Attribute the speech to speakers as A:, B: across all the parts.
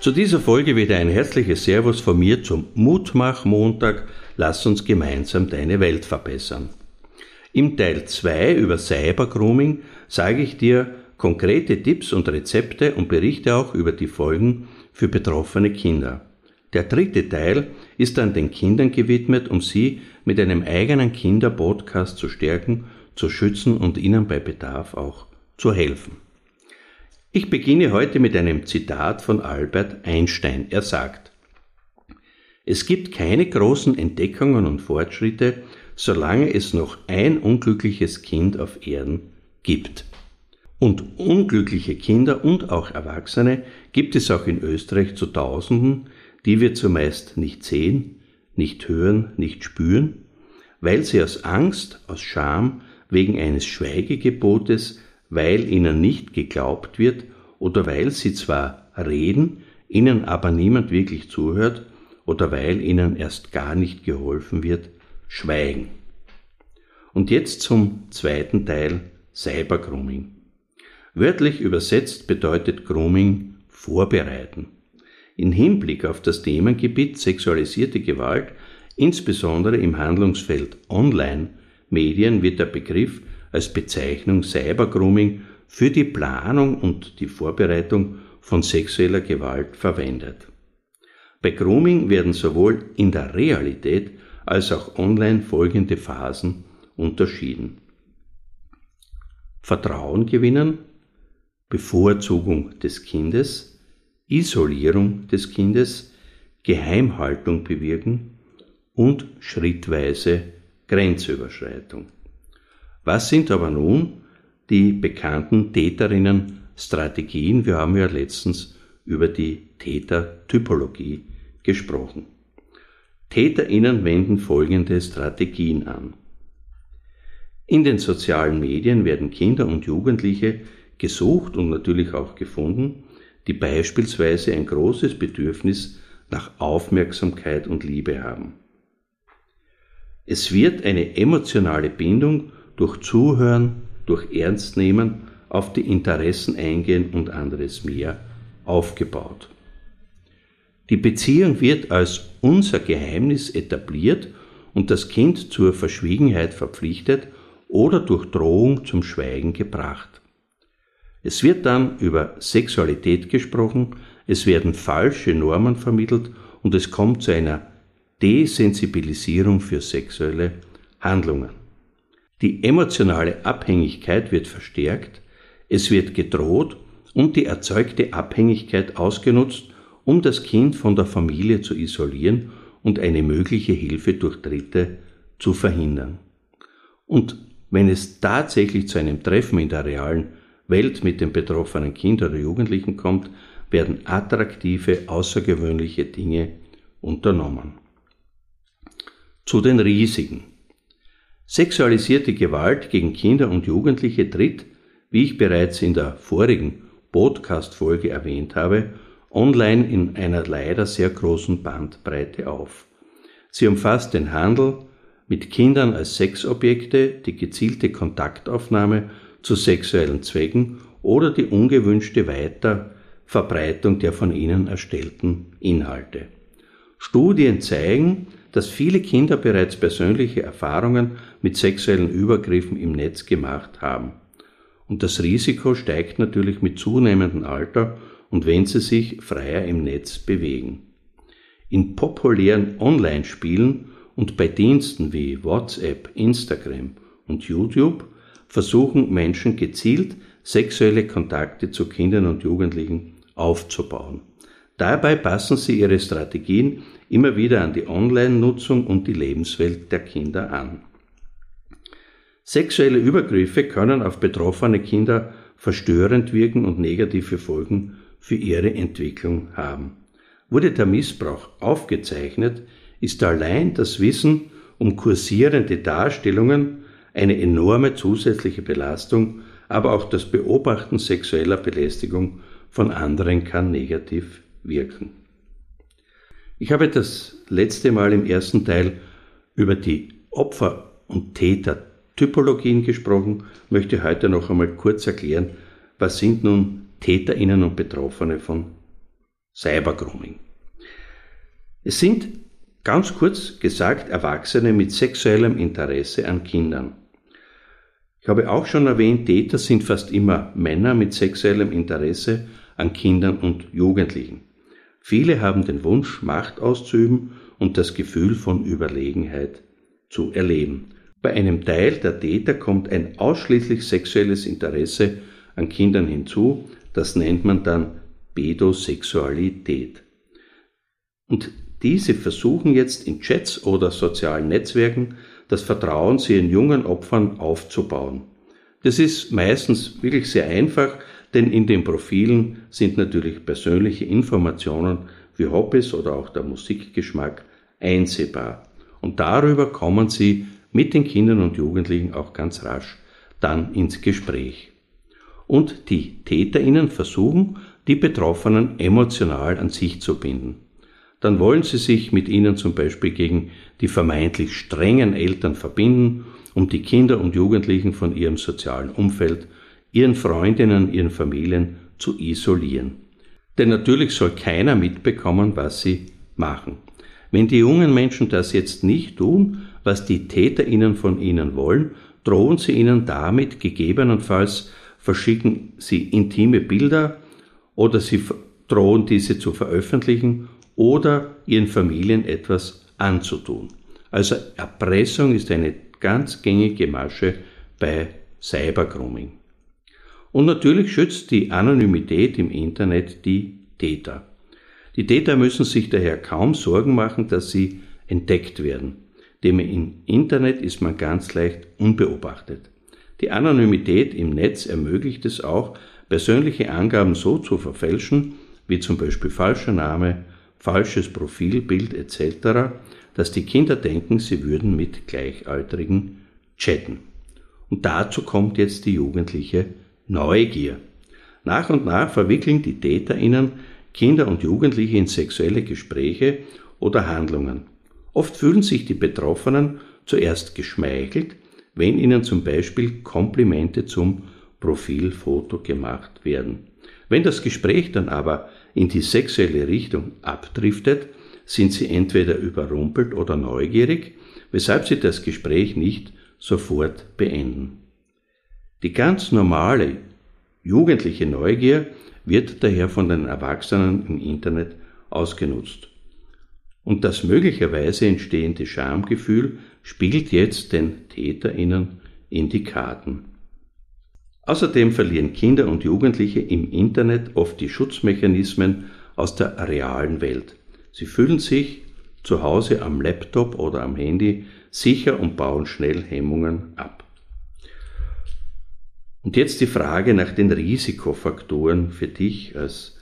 A: Zu dieser Folge wieder ein herzliches Servus von mir zum Mutmach-Montag. Lass uns gemeinsam deine Welt verbessern. Im Teil 2 über Cybergrooming sage ich dir konkrete Tipps und Rezepte und berichte auch über die Folgen für betroffene Kinder. Der dritte Teil ist dann den Kindern gewidmet, um sie mit einem eigenen Kinderpodcast zu stärken, zu schützen und ihnen bei Bedarf auch zu helfen. Ich beginne heute mit einem Zitat von Albert Einstein. Er sagt, es gibt keine großen Entdeckungen und Fortschritte, solange es noch ein unglückliches Kind auf Erden gibt. Und unglückliche Kinder und auch Erwachsene gibt es auch in Österreich zu Tausenden, die wir zumeist nicht sehen, nicht hören, nicht spüren, weil sie aus Angst, aus Scham, wegen eines Schweigegebotes weil ihnen nicht geglaubt wird oder weil sie zwar reden, ihnen aber niemand wirklich zuhört oder weil ihnen erst gar nicht geholfen wird, schweigen. Und jetzt zum zweiten Teil Cybergrooming. Wörtlich übersetzt bedeutet Grooming vorbereiten. In Hinblick auf das Themengebiet sexualisierte Gewalt, insbesondere im Handlungsfeld Online-Medien, wird der Begriff als Bezeichnung Cybergrooming für die Planung und die Vorbereitung von sexueller Gewalt verwendet. Bei Grooming werden sowohl in der Realität als auch online folgende Phasen unterschieden. Vertrauen gewinnen, Bevorzugung des Kindes, Isolierung des Kindes, Geheimhaltung bewirken und schrittweise Grenzüberschreitung. Was sind aber nun die bekannten Täterinnen-Strategien? Wir haben ja letztens über die Tätertypologie gesprochen. TäterInnen wenden folgende Strategien an. In den sozialen Medien werden Kinder und Jugendliche gesucht und natürlich auch gefunden, die beispielsweise ein großes Bedürfnis nach Aufmerksamkeit und Liebe haben. Es wird eine emotionale Bindung durch Zuhören, durch Ernstnehmen auf die Interessen eingehen und anderes mehr aufgebaut. Die Beziehung wird als unser Geheimnis etabliert und das Kind zur Verschwiegenheit verpflichtet oder durch Drohung zum Schweigen gebracht. Es wird dann über Sexualität gesprochen, es werden falsche Normen vermittelt und es kommt zu einer Desensibilisierung für sexuelle Handlungen. Die emotionale Abhängigkeit wird verstärkt, es wird gedroht und die erzeugte Abhängigkeit ausgenutzt, um das Kind von der Familie zu isolieren und eine mögliche Hilfe durch Dritte zu verhindern. Und wenn es tatsächlich zu einem Treffen in der realen Welt mit dem betroffenen Kind oder Jugendlichen kommt, werden attraktive, außergewöhnliche Dinge unternommen. Zu den Risiken. Sexualisierte Gewalt gegen Kinder und Jugendliche tritt, wie ich bereits in der vorigen Podcast-Folge erwähnt habe, online in einer leider sehr großen Bandbreite auf. Sie umfasst den Handel mit Kindern als Sexobjekte, die gezielte Kontaktaufnahme zu sexuellen Zwecken oder die ungewünschte Weiterverbreitung der von ihnen erstellten Inhalte. Studien zeigen, dass viele Kinder bereits persönliche Erfahrungen mit sexuellen Übergriffen im Netz gemacht haben. Und das Risiko steigt natürlich mit zunehmendem Alter und wenn sie sich freier im Netz bewegen. In populären Online-Spielen und bei Diensten wie WhatsApp, Instagram und YouTube versuchen Menschen gezielt sexuelle Kontakte zu Kindern und Jugendlichen aufzubauen. Dabei passen sie ihre Strategien immer wieder an die Online-Nutzung und die Lebenswelt der Kinder an. Sexuelle Übergriffe können auf betroffene Kinder verstörend wirken und negative Folgen für ihre Entwicklung haben. Wurde der Missbrauch aufgezeichnet, ist allein das Wissen um kursierende Darstellungen eine enorme zusätzliche Belastung, aber auch das Beobachten sexueller Belästigung von anderen kann negativ wirken. Ich habe das letzte Mal im ersten Teil über die Opfer- und Täter-Typologien gesprochen, möchte heute noch einmal kurz erklären, was sind nun TäterInnen und Betroffene von Cybergrooming. Es sind ganz kurz gesagt Erwachsene mit sexuellem Interesse an Kindern. Ich habe auch schon erwähnt, Täter sind fast immer Männer mit sexuellem Interesse an Kindern und Jugendlichen. Viele haben den Wunsch, Macht auszuüben und das Gefühl von Überlegenheit zu erleben. Bei einem Teil der Täter kommt ein ausschließlich sexuelles Interesse an Kindern hinzu, das nennt man dann Pädosexualität. Und diese versuchen jetzt in Chats oder sozialen Netzwerken das Vertrauen zu ihren jungen Opfern aufzubauen. Das ist meistens wirklich sehr einfach, denn in den Profilen sind natürlich persönliche Informationen wie Hobbys oder auch der Musikgeschmack einsehbar. Und darüber kommen sie mit den Kindern und Jugendlichen auch ganz rasch dann ins Gespräch. Und die Täterinnen versuchen, die Betroffenen emotional an sich zu binden. Dann wollen sie sich mit ihnen zum Beispiel gegen die vermeintlich strengen Eltern verbinden, um die Kinder und Jugendlichen von ihrem sozialen Umfeld ihren Freundinnen, ihren Familien zu isolieren. Denn natürlich soll keiner mitbekommen, was sie machen. Wenn die jungen Menschen das jetzt nicht tun, was die TäterInnen von ihnen wollen, drohen sie ihnen damit gegebenenfalls verschicken sie intime Bilder oder sie drohen diese zu veröffentlichen oder ihren Familien etwas anzutun. Also Erpressung ist eine ganz gängige Masche bei Cybergrooming. Und natürlich schützt die Anonymität im Internet die Täter. Die Täter müssen sich daher kaum Sorgen machen, dass sie entdeckt werden. Dem im Internet ist man ganz leicht unbeobachtet. Die Anonymität im Netz ermöglicht es auch, persönliche Angaben so zu verfälschen, wie zum Beispiel falscher Name, falsches Profilbild etc., dass die Kinder denken, sie würden mit Gleichaltrigen chatten. Und dazu kommt jetzt die jugendliche Neugier. Nach und nach verwickeln die TäterInnen Kinder und Jugendliche in sexuelle Gespräche oder Handlungen. Oft fühlen sich die Betroffenen zuerst geschmeichelt, wenn ihnen zum Beispiel Komplimente zum Profilfoto gemacht werden. Wenn das Gespräch dann aber in die sexuelle Richtung abdriftet, sind sie entweder überrumpelt oder neugierig, weshalb sie das Gespräch nicht sofort beenden. Die ganz normale jugendliche Neugier wird daher von den Erwachsenen im Internet ausgenutzt. Und das möglicherweise entstehende Schamgefühl spielt jetzt den Täterinnen in die Karten. Außerdem verlieren Kinder und Jugendliche im Internet oft die Schutzmechanismen aus der realen Welt. Sie fühlen sich zu Hause am Laptop oder am Handy sicher und bauen schnell Hemmungen ab. Und jetzt die Frage nach den Risikofaktoren für dich als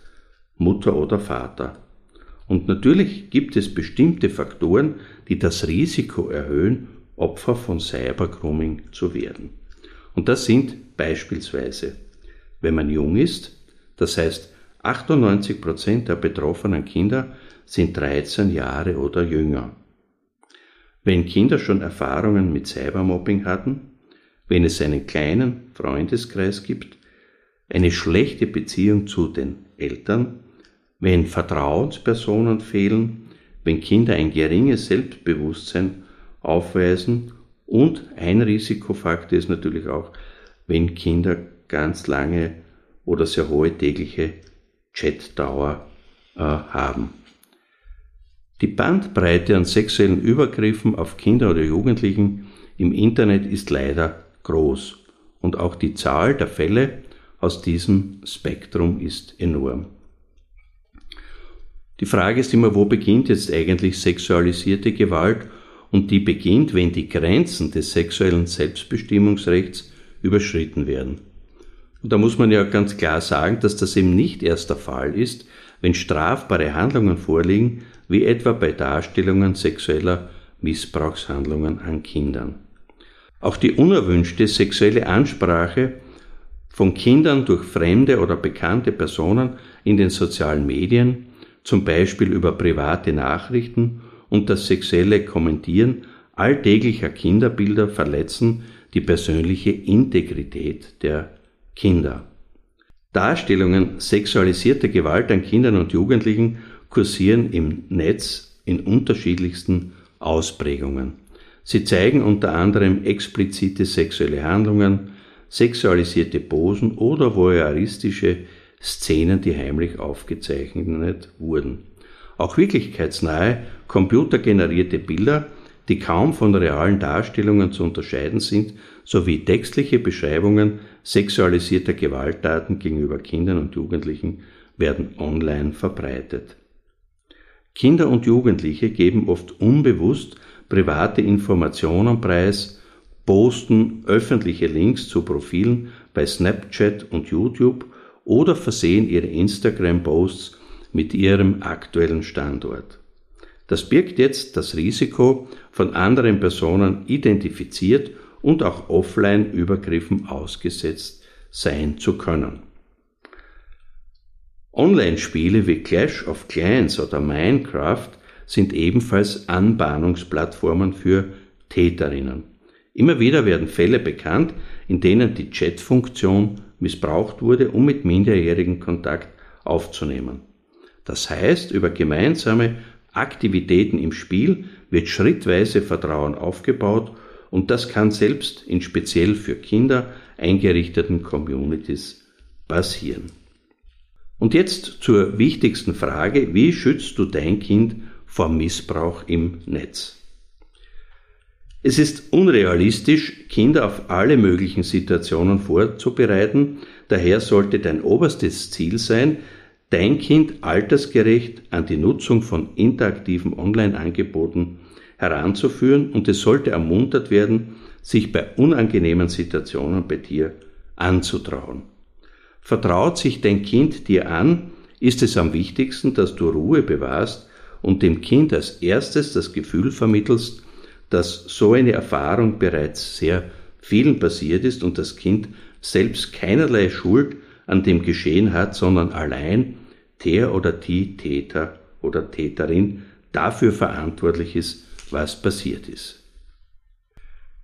A: Mutter oder Vater. Und natürlich gibt es bestimmte Faktoren, die das Risiko erhöhen, Opfer von Cybergrooming zu werden. Und das sind beispielsweise, wenn man jung ist, das heißt 98 Prozent der betroffenen Kinder sind 13 Jahre oder jünger. Wenn Kinder schon Erfahrungen mit Cybermobbing hatten, wenn es einen kleinen Freundeskreis gibt, eine schlechte Beziehung zu den Eltern, wenn Vertrauenspersonen fehlen, wenn Kinder ein geringes Selbstbewusstsein aufweisen und ein Risikofaktor ist natürlich auch, wenn Kinder ganz lange oder sehr hohe tägliche Chatdauer äh, haben. Die Bandbreite an sexuellen Übergriffen auf Kinder oder Jugendlichen im Internet ist leider groß und auch die Zahl der Fälle aus diesem Spektrum ist enorm. Die Frage ist immer, wo beginnt jetzt eigentlich sexualisierte Gewalt und die beginnt, wenn die Grenzen des sexuellen Selbstbestimmungsrechts überschritten werden. Und da muss man ja ganz klar sagen, dass das eben nicht erst der Fall ist, wenn strafbare Handlungen vorliegen, wie etwa bei Darstellungen sexueller Missbrauchshandlungen an Kindern. Auch die unerwünschte sexuelle Ansprache von Kindern durch fremde oder bekannte Personen in den sozialen Medien, zum Beispiel über private Nachrichten und das sexuelle Kommentieren alltäglicher Kinderbilder verletzen die persönliche Integrität der Kinder. Darstellungen sexualisierter Gewalt an Kindern und Jugendlichen kursieren im Netz in unterschiedlichsten Ausprägungen. Sie zeigen unter anderem explizite sexuelle Handlungen, sexualisierte Posen oder voyeuristische Szenen, die heimlich aufgezeichnet wurden. Auch wirklichkeitsnahe, computergenerierte Bilder, die kaum von realen Darstellungen zu unterscheiden sind, sowie textliche Beschreibungen sexualisierter Gewalttaten gegenüber Kindern und Jugendlichen werden online verbreitet. Kinder und Jugendliche geben oft unbewusst private Informationen preis, posten öffentliche Links zu Profilen bei Snapchat und YouTube oder versehen ihre Instagram-Posts mit ihrem aktuellen Standort. Das birgt jetzt das Risiko, von anderen Personen identifiziert und auch offline Übergriffen ausgesetzt sein zu können. Online-Spiele wie Clash of Clans oder Minecraft sind ebenfalls Anbahnungsplattformen für Täterinnen. Immer wieder werden Fälle bekannt, in denen die Chat-Funktion missbraucht wurde, um mit Minderjährigen Kontakt aufzunehmen. Das heißt, über gemeinsame Aktivitäten im Spiel wird schrittweise Vertrauen aufgebaut und das kann selbst in speziell für Kinder eingerichteten Communities passieren. Und jetzt zur wichtigsten Frage, wie schützt du dein Kind vor Missbrauch im Netz? Es ist unrealistisch, Kinder auf alle möglichen Situationen vorzubereiten, daher sollte dein oberstes Ziel sein, dein Kind altersgerecht an die Nutzung von interaktiven Online-Angeboten heranzuführen und es sollte ermuntert werden, sich bei unangenehmen Situationen bei dir anzutrauen. Vertraut sich dein Kind dir an, ist es am wichtigsten, dass du Ruhe bewahrst und dem Kind als erstes das Gefühl vermittelst, dass so eine Erfahrung bereits sehr vielen passiert ist und das Kind selbst keinerlei Schuld an dem Geschehen hat, sondern allein der oder die Täter oder Täterin dafür verantwortlich ist, was passiert ist.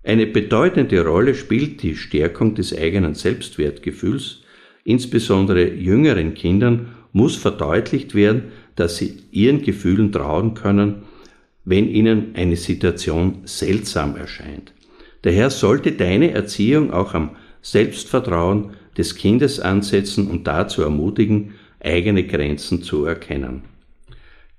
A: Eine bedeutende Rolle spielt die Stärkung des eigenen Selbstwertgefühls Insbesondere jüngeren Kindern muss verdeutlicht werden, dass sie ihren Gefühlen trauen können, wenn ihnen eine Situation seltsam erscheint. Daher sollte deine Erziehung auch am Selbstvertrauen des Kindes ansetzen und dazu ermutigen, eigene Grenzen zu erkennen.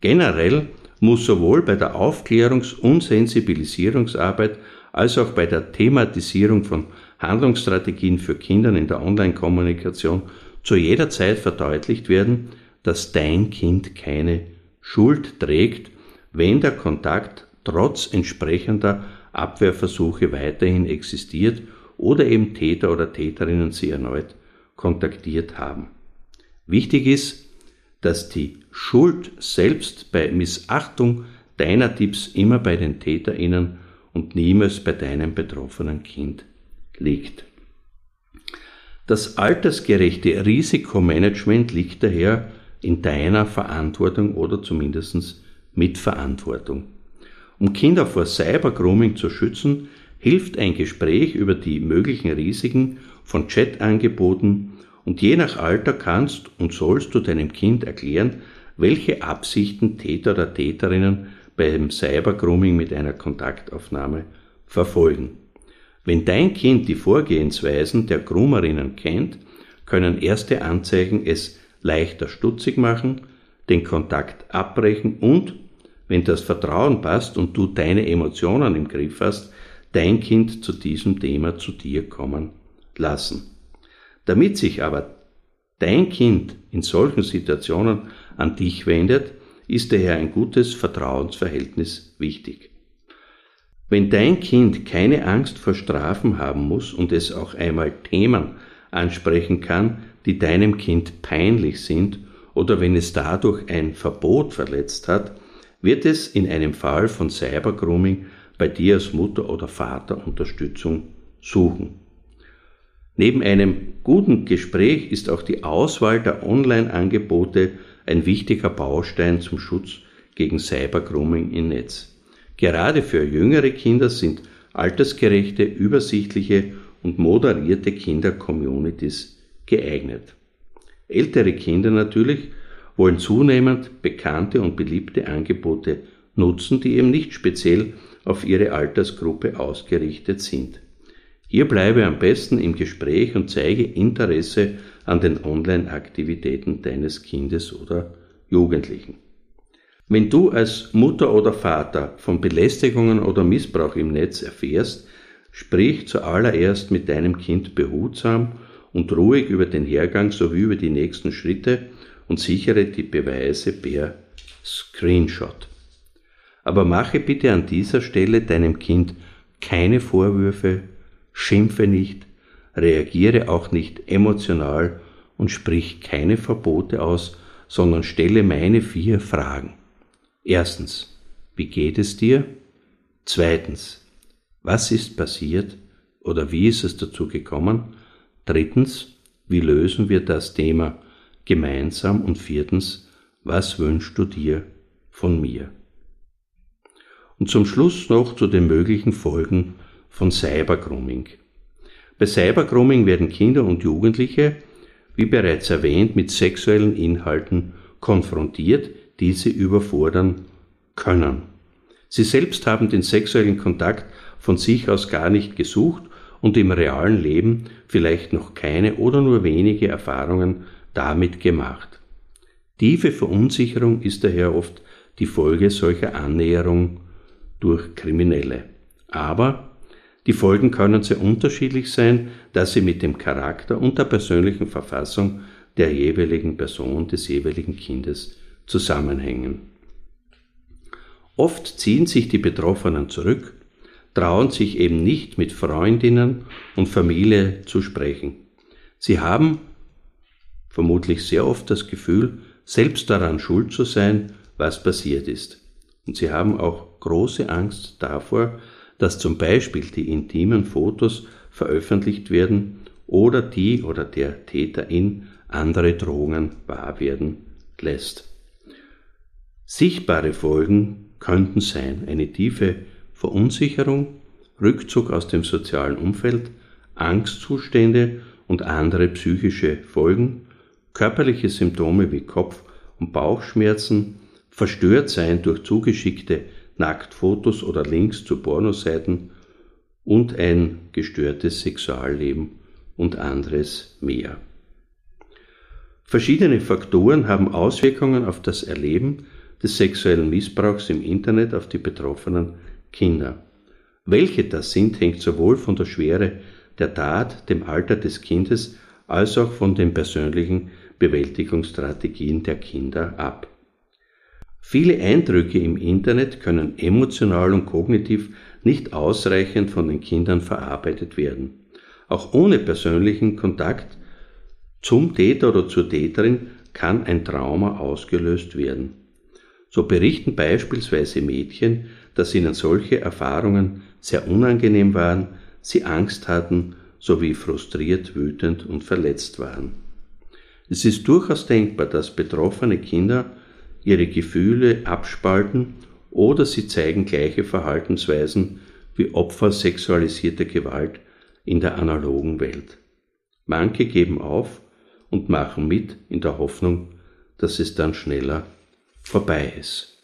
A: Generell muss sowohl bei der Aufklärungs- und Sensibilisierungsarbeit als auch bei der Thematisierung von Handlungsstrategien für Kinder in der Online-Kommunikation zu jeder Zeit verdeutlicht werden, dass dein Kind keine Schuld trägt, wenn der Kontakt trotz entsprechender Abwehrversuche weiterhin existiert oder eben Täter oder Täterinnen sie erneut kontaktiert haben. Wichtig ist, dass die Schuld selbst bei Missachtung deiner Tipps immer bei den Täterinnen und niemals bei deinem betroffenen Kind liegt. Das altersgerechte Risikomanagement liegt daher in deiner Verantwortung oder zumindest Mitverantwortung. Um Kinder vor Cybergrooming zu schützen, hilft ein Gespräch über die möglichen Risiken von Chatangeboten und je nach Alter kannst und sollst du deinem Kind erklären, welche Absichten Täter oder Täterinnen beim Cybergrooming mit einer Kontaktaufnahme verfolgen. Wenn dein Kind die Vorgehensweisen der Groomerinnen kennt, können erste Anzeichen es leichter stutzig machen, den Kontakt abbrechen und, wenn das Vertrauen passt und du deine Emotionen im Griff hast, dein Kind zu diesem Thema zu dir kommen lassen. Damit sich aber dein Kind in solchen Situationen an dich wendet, ist daher ein gutes Vertrauensverhältnis wichtig. Wenn dein Kind keine Angst vor Strafen haben muss und es auch einmal Themen ansprechen kann, die deinem Kind peinlich sind oder wenn es dadurch ein Verbot verletzt hat, wird es in einem Fall von Cybergrooming bei dir als Mutter oder Vater Unterstützung suchen. Neben einem guten Gespräch ist auch die Auswahl der Online-Angebote ein wichtiger Baustein zum Schutz gegen Cybergrooming im Netz. Gerade für jüngere Kinder sind altersgerechte, übersichtliche und moderierte Kinder-Communities geeignet. Ältere Kinder natürlich wollen zunehmend bekannte und beliebte Angebote nutzen, die eben nicht speziell auf ihre Altersgruppe ausgerichtet sind. Hier bleibe am besten im Gespräch und zeige Interesse an den Online-Aktivitäten deines Kindes oder Jugendlichen. Wenn du als Mutter oder Vater von Belästigungen oder Missbrauch im Netz erfährst, sprich zuallererst mit deinem Kind behutsam und ruhig über den Hergang sowie über die nächsten Schritte und sichere die Beweise per Screenshot. Aber mache bitte an dieser Stelle deinem Kind keine Vorwürfe, schimpfe nicht, reagiere auch nicht emotional und sprich keine Verbote aus, sondern stelle meine vier Fragen. Erstens, wie geht es dir? Zweitens, was ist passiert oder wie ist es dazu gekommen? Drittens, wie lösen wir das Thema gemeinsam? Und viertens, was wünschst du dir von mir? Und zum Schluss noch zu den möglichen Folgen von Cybergrooming. Bei Cybergrooming werden Kinder und Jugendliche, wie bereits erwähnt, mit sexuellen Inhalten konfrontiert, die sie überfordern können. Sie selbst haben den sexuellen Kontakt von sich aus gar nicht gesucht und im realen Leben vielleicht noch keine oder nur wenige Erfahrungen damit gemacht. Tiefe Verunsicherung ist daher oft die Folge solcher Annäherung durch Kriminelle. Aber die Folgen können sehr unterschiedlich sein, da sie mit dem Charakter und der persönlichen Verfassung der jeweiligen Person des jeweiligen Kindes zusammenhängen. Oft ziehen sich die Betroffenen zurück, trauen sich eben nicht mit Freundinnen und Familie zu sprechen. Sie haben vermutlich sehr oft das Gefühl, selbst daran schuld zu sein, was passiert ist. Und sie haben auch große Angst davor, dass zum Beispiel die intimen Fotos veröffentlicht werden oder die oder der Täterin andere Drohungen wahr werden lässt. Sichtbare Folgen könnten sein eine tiefe Verunsicherung, Rückzug aus dem sozialen Umfeld, Angstzustände und andere psychische Folgen, körperliche Symptome wie Kopf- und Bauchschmerzen, verstört sein durch zugeschickte Nacktfotos oder Links zu Pornoseiten und ein gestörtes Sexualleben und anderes mehr. Verschiedene Faktoren haben Auswirkungen auf das Erleben des sexuellen Missbrauchs im Internet auf die betroffenen Kinder. Welche das sind, hängt sowohl von der Schwere der Tat, dem Alter des Kindes, als auch von den persönlichen Bewältigungsstrategien der Kinder ab. Viele Eindrücke im Internet können emotional und kognitiv nicht ausreichend von den Kindern verarbeitet werden. Auch ohne persönlichen Kontakt zum Täter oder zur Täterin kann ein Trauma ausgelöst werden. So berichten beispielsweise Mädchen, dass ihnen solche Erfahrungen sehr unangenehm waren, sie Angst hatten sowie frustriert, wütend und verletzt waren. Es ist durchaus denkbar, dass betroffene Kinder ihre Gefühle abspalten oder sie zeigen gleiche Verhaltensweisen wie Opfer sexualisierter Gewalt in der analogen Welt. Manche geben auf und machen mit in der Hoffnung, dass es dann schneller vorbei ist.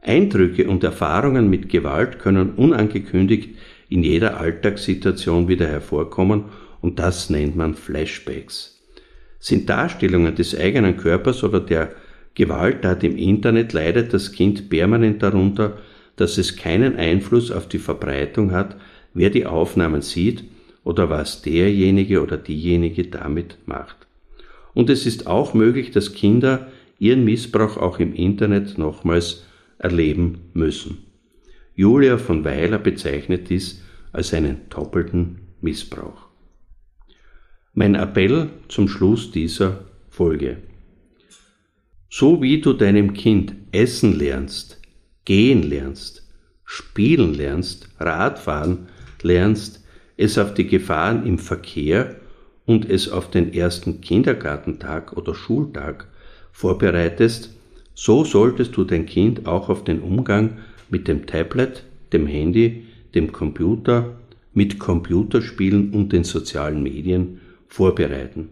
A: Eindrücke und Erfahrungen mit Gewalt können unangekündigt in jeder Alltagssituation wieder hervorkommen und das nennt man Flashbacks. Sind Darstellungen des eigenen Körpers oder der Gewalttat im Internet leidet das Kind permanent darunter, dass es keinen Einfluss auf die Verbreitung hat, wer die Aufnahmen sieht oder was derjenige oder diejenige damit macht. Und es ist auch möglich, dass Kinder ihren Missbrauch auch im Internet nochmals erleben müssen. Julia von Weiler bezeichnet dies als einen doppelten Missbrauch. Mein Appell zum Schluss dieser Folge. So wie du deinem Kind essen lernst, gehen lernst, spielen lernst, Radfahren lernst, es auf die Gefahren im Verkehr und es auf den ersten Kindergartentag oder Schultag vorbereitest, so solltest du dein Kind auch auf den Umgang mit dem Tablet, dem Handy, dem Computer, mit Computerspielen und den sozialen Medien vorbereiten.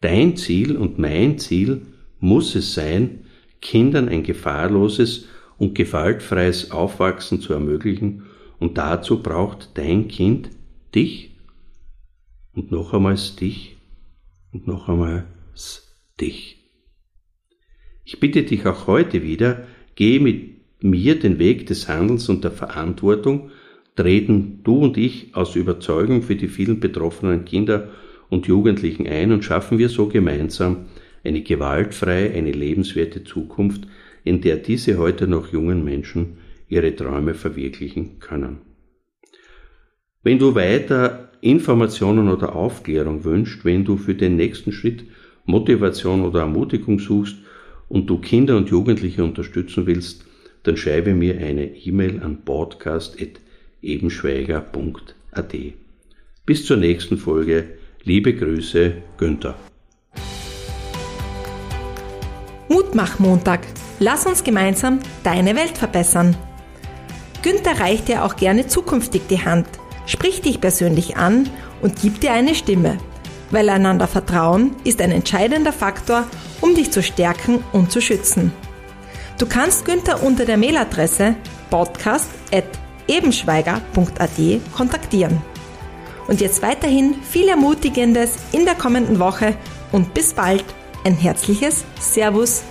A: Dein Ziel und mein Ziel muss es sein, Kindern ein gefahrloses und gewaltfreies Aufwachsen zu ermöglichen und dazu braucht dein Kind dich und noch einmal dich und noch einmal dich. Ich bitte dich auch heute wieder, geh mit mir den Weg des Handelns und der Verantwortung, treten du und ich aus Überzeugung für die vielen betroffenen Kinder und Jugendlichen ein und schaffen wir so gemeinsam eine gewaltfreie, eine lebenswerte Zukunft, in der diese heute noch jungen Menschen ihre Träume verwirklichen können. Wenn du weiter Informationen oder Aufklärung wünschst, wenn du für den nächsten Schritt Motivation oder Ermutigung suchst und du Kinder und Jugendliche unterstützen willst, dann schreibe mir eine E-Mail an podcast.ebenschweiger.at. Bis zur nächsten Folge. Liebe Grüße, Günther.
B: Mutmach-Montag. Lass uns gemeinsam deine Welt verbessern. Günther reicht dir auch gerne zukünftig die Hand, spricht dich persönlich an und gibt dir eine Stimme. Weil einander Vertrauen ist ein entscheidender Faktor, um dich zu stärken und zu schützen. Du kannst Günther unter der Mailadresse podcast.ebenschweiger.at kontaktieren. Und jetzt weiterhin viel Ermutigendes in der kommenden Woche. Und bis bald ein herzliches Servus